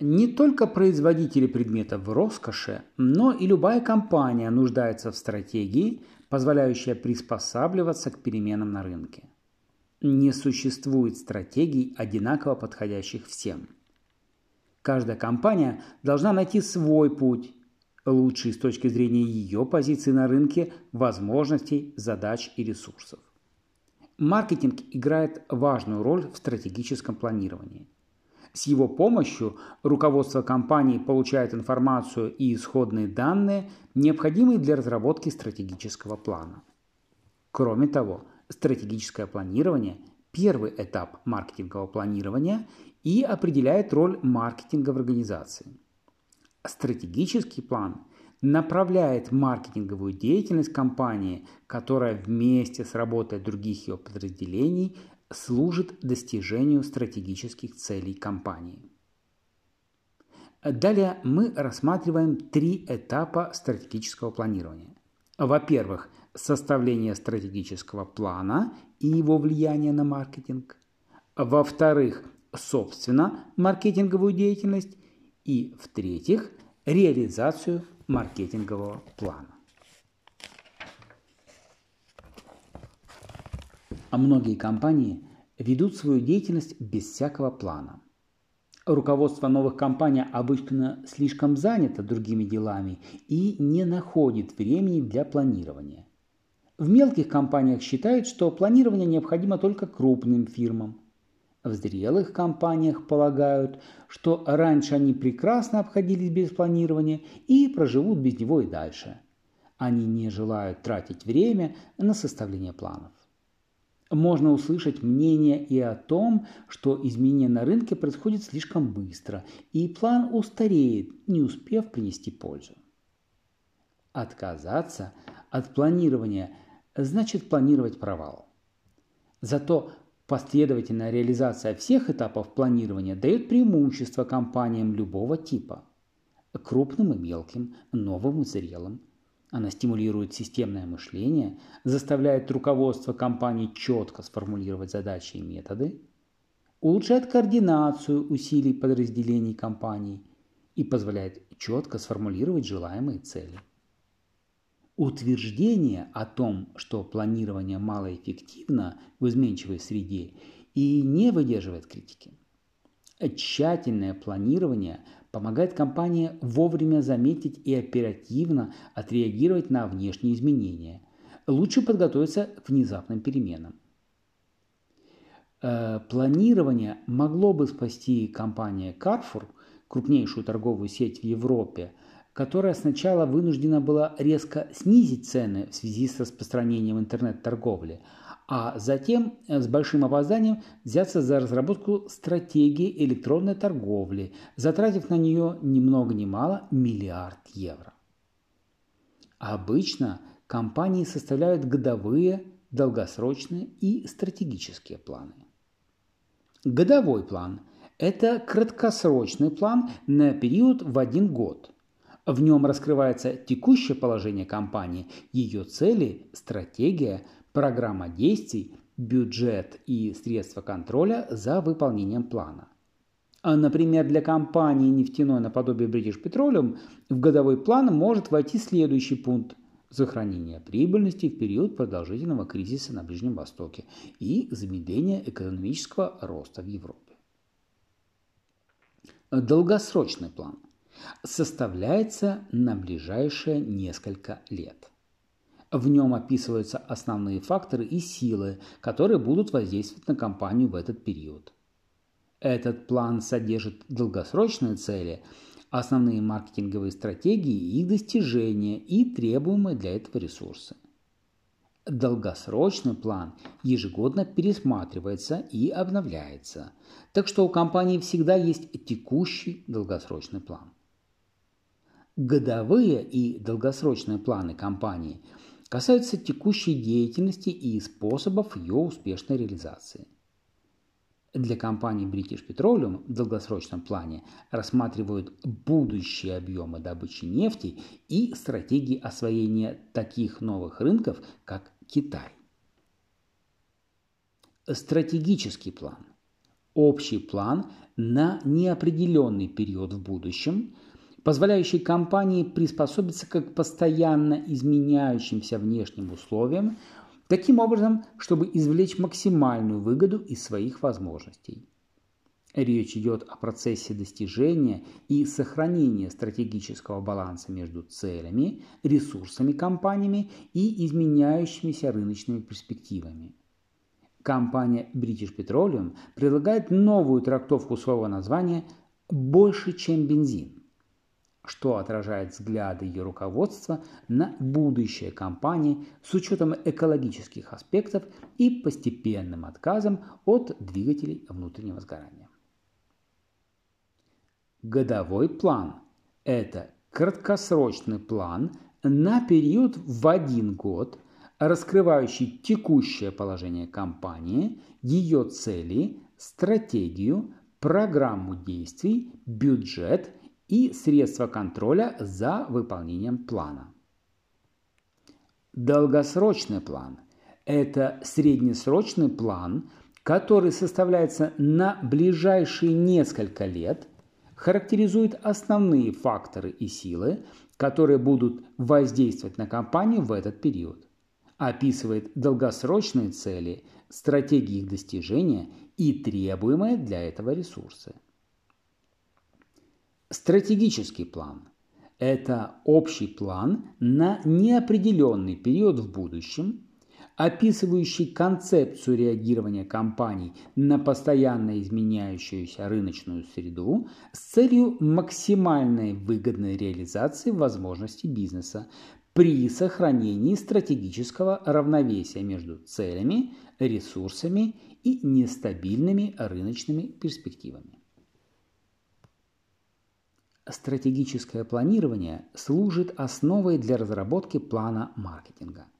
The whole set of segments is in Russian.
Не только производители предметов роскоши, но и любая компания нуждается в стратегии, позволяющей приспосабливаться к переменам на рынке. Не существует стратегий, одинаково подходящих всем. Каждая компания должна найти свой путь, лучший с точки зрения ее позиции на рынке, возможностей, задач и ресурсов. Маркетинг играет важную роль в стратегическом планировании – с его помощью руководство компании получает информацию и исходные данные, необходимые для разработки стратегического плана. Кроме того, стратегическое планирование – первый этап маркетингового планирования и определяет роль маркетинга в организации. Стратегический план направляет маркетинговую деятельность компании, которая вместе с работой других ее подразделений служит достижению стратегических целей компании. Далее мы рассматриваем три этапа стратегического планирования. Во-первых, составление стратегического плана и его влияние на маркетинг. Во-вторых, собственно, маркетинговую деятельность. И в-третьих, реализацию маркетингового плана. А многие компании ведут свою деятельность без всякого плана. Руководство новых компаний обычно слишком занято другими делами и не находит времени для планирования. В мелких компаниях считают, что планирование необходимо только крупным фирмам. В зрелых компаниях полагают, что раньше они прекрасно обходились без планирования и проживут без него и дальше. Они не желают тратить время на составление планов. Можно услышать мнение и о том, что изменения на рынке происходят слишком быстро, и план устареет, не успев принести пользу. Отказаться от планирования значит планировать провал. Зато последовательная реализация всех этапов планирования дает преимущество компаниям любого типа – крупным и мелким, новым и зрелым, она стимулирует системное мышление, заставляет руководство компании четко сформулировать задачи и методы, улучшает координацию усилий подразделений компании и позволяет четко сформулировать желаемые цели. Утверждение о том, что планирование малоэффективно в изменчивой среде и не выдерживает критики. Тщательное планирование помогает компании вовремя заметить и оперативно отреагировать на внешние изменения. Лучше подготовиться к внезапным переменам. Э, планирование могло бы спасти компания Carrefour, крупнейшую торговую сеть в Европе, которая сначала вынуждена была резко снизить цены в связи с распространением интернет-торговли, а затем э, с большим опозданием взяться за разработку стратегии электронной торговли, затратив на нее ни много ни мало миллиард евро. Обычно компании составляют годовые, долгосрочные и стратегические планы. Годовой план – это краткосрочный план на период в один год. В нем раскрывается текущее положение компании, ее цели, стратегия – программа действий, бюджет и средства контроля за выполнением плана. А, например, для компании нефтяной наподобие British Petroleum в годовой план может войти следующий пункт – сохранение прибыльности в период продолжительного кризиса на Ближнем Востоке и замедление экономического роста в Европе. Долгосрочный план составляется на ближайшие несколько лет – в нем описываются основные факторы и силы, которые будут воздействовать на компанию в этот период. Этот план содержит долгосрочные цели, основные маркетинговые стратегии, их достижения и требуемые для этого ресурсы. Долгосрочный план ежегодно пересматривается и обновляется, так что у компании всегда есть текущий долгосрочный план. Годовые и долгосрочные планы компании – касаются текущей деятельности и способов ее успешной реализации. Для компании British Petroleum в долгосрочном плане рассматривают будущие объемы добычи нефти и стратегии освоения таких новых рынков, как Китай. Стратегический план общий план на неопределенный период в будущем, позволяющий компании приспособиться к постоянно изменяющимся внешним условиям, таким образом, чтобы извлечь максимальную выгоду из своих возможностей. Речь идет о процессе достижения и сохранения стратегического баланса между целями, ресурсами компаниями и изменяющимися рыночными перспективами. Компания British Petroleum предлагает новую трактовку своего названия «больше, чем бензин», что отражает взгляды ее руководства на будущее компании с учетом экологических аспектов и постепенным отказом от двигателей внутреннего сгорания. Годовой план – это краткосрочный план на период в один год, раскрывающий текущее положение компании, ее цели, стратегию, программу действий, бюджет и средства контроля за выполнением плана. Долгосрочный план – это среднесрочный план, который составляется на ближайшие несколько лет – характеризует основные факторы и силы, которые будут воздействовать на компанию в этот период. Описывает долгосрочные цели, стратегии их достижения и требуемые для этого ресурсы. Стратегический план – это общий план на неопределенный период в будущем, описывающий концепцию реагирования компаний на постоянно изменяющуюся рыночную среду с целью максимальной выгодной реализации возможностей бизнеса при сохранении стратегического равновесия между целями, ресурсами и нестабильными рыночными перспективами. Стратегическое планирование служит основой для разработки плана маркетинга –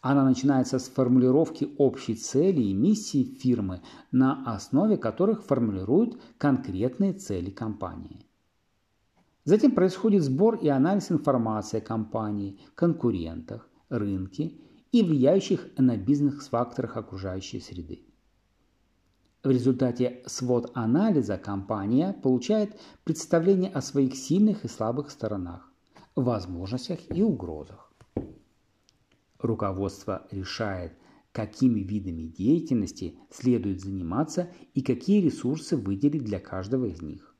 она начинается с формулировки общей цели и миссии фирмы, на основе которых формулируют конкретные цели компании. Затем происходит сбор и анализ информации о компании, конкурентах, рынке и влияющих на бизнес-факторах окружающей среды. В результате свод-анализа компания получает представление о своих сильных и слабых сторонах, возможностях и угрозах. Руководство решает, какими видами деятельности следует заниматься и какие ресурсы выделить для каждого из них.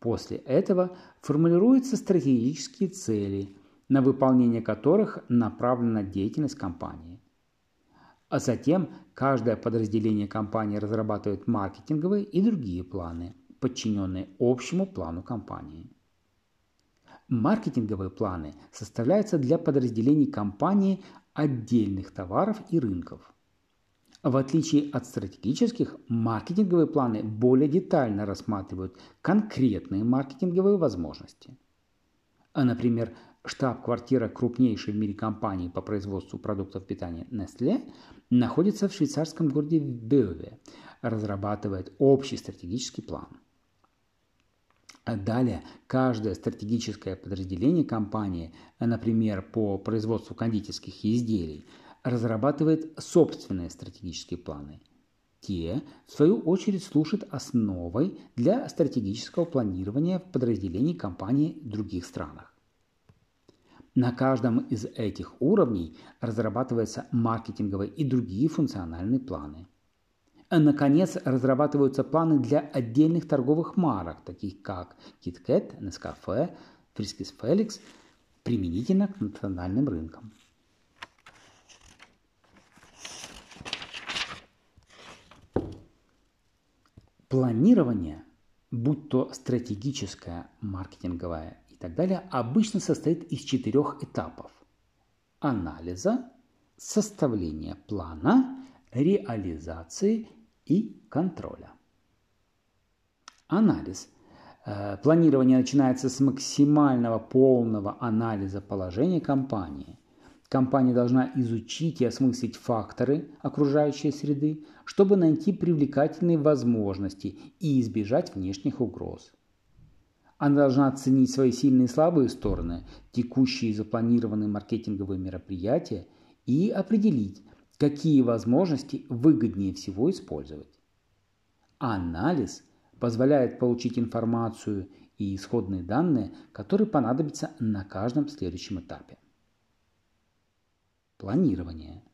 После этого формулируются стратегические цели, на выполнение которых направлена деятельность компании. А затем каждое подразделение компании разрабатывает маркетинговые и другие планы, подчиненные общему плану компании. Маркетинговые планы составляются для подразделений компании отдельных товаров и рынков. В отличие от стратегических, маркетинговые планы более детально рассматривают конкретные маркетинговые возможности. А, например, штаб-квартира крупнейшей в мире компании по производству продуктов питания Nestle находится в швейцарском городе Бёве, разрабатывает общий стратегический план – а далее каждое стратегическое подразделение компании, например, по производству кондитерских изделий, разрабатывает собственные стратегические планы. Те, в свою очередь, служат основой для стратегического планирования в подразделении компании в других странах. На каждом из этих уровней разрабатываются маркетинговые и другие функциональные планы – Наконец, разрабатываются планы для отдельных торговых марок, таких как KitKat, Nescafe, Friskis Felix, применительно к национальным рынкам. Планирование, будь то стратегическое, маркетинговое и так далее, обычно состоит из четырех этапов. Анализа, составления плана, реализации и контроля. Анализ. Э, планирование начинается с максимального полного анализа положения компании. Компания должна изучить и осмыслить факторы окружающей среды, чтобы найти привлекательные возможности и избежать внешних угроз. Она должна оценить свои сильные и слабые стороны, текущие и запланированные маркетинговые мероприятия и определить, какие возможности выгоднее всего использовать. Анализ позволяет получить информацию и исходные данные, которые понадобятся на каждом следующем этапе. Планирование.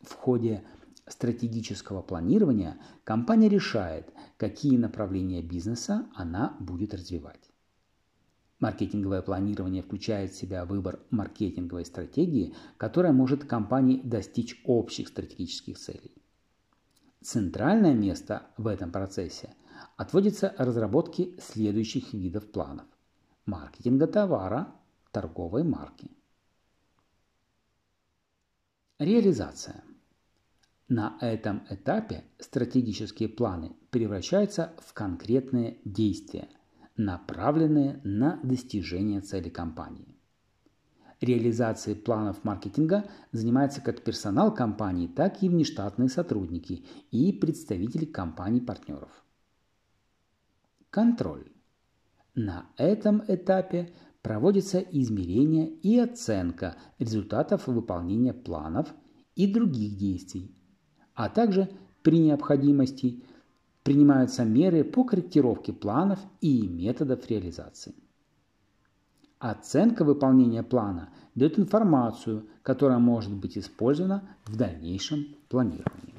В ходе стратегического планирования компания решает, какие направления бизнеса она будет развивать. Маркетинговое планирование включает в себя выбор маркетинговой стратегии, которая может компании достичь общих стратегических целей. Центральное место в этом процессе отводится разработке следующих видов планов. Маркетинга товара, торговой марки. Реализация. На этом этапе стратегические планы превращаются в конкретные действия, направленные на достижение цели компании. Реализацией планов маркетинга занимается как персонал компании, так и внештатные сотрудники и представители компаний-партнеров. Контроль. На этом этапе проводится измерение и оценка результатов выполнения планов и других действий, а также при необходимости принимаются меры по корректировке планов и методов реализации. Оценка выполнения плана дает информацию, которая может быть использована в дальнейшем планировании.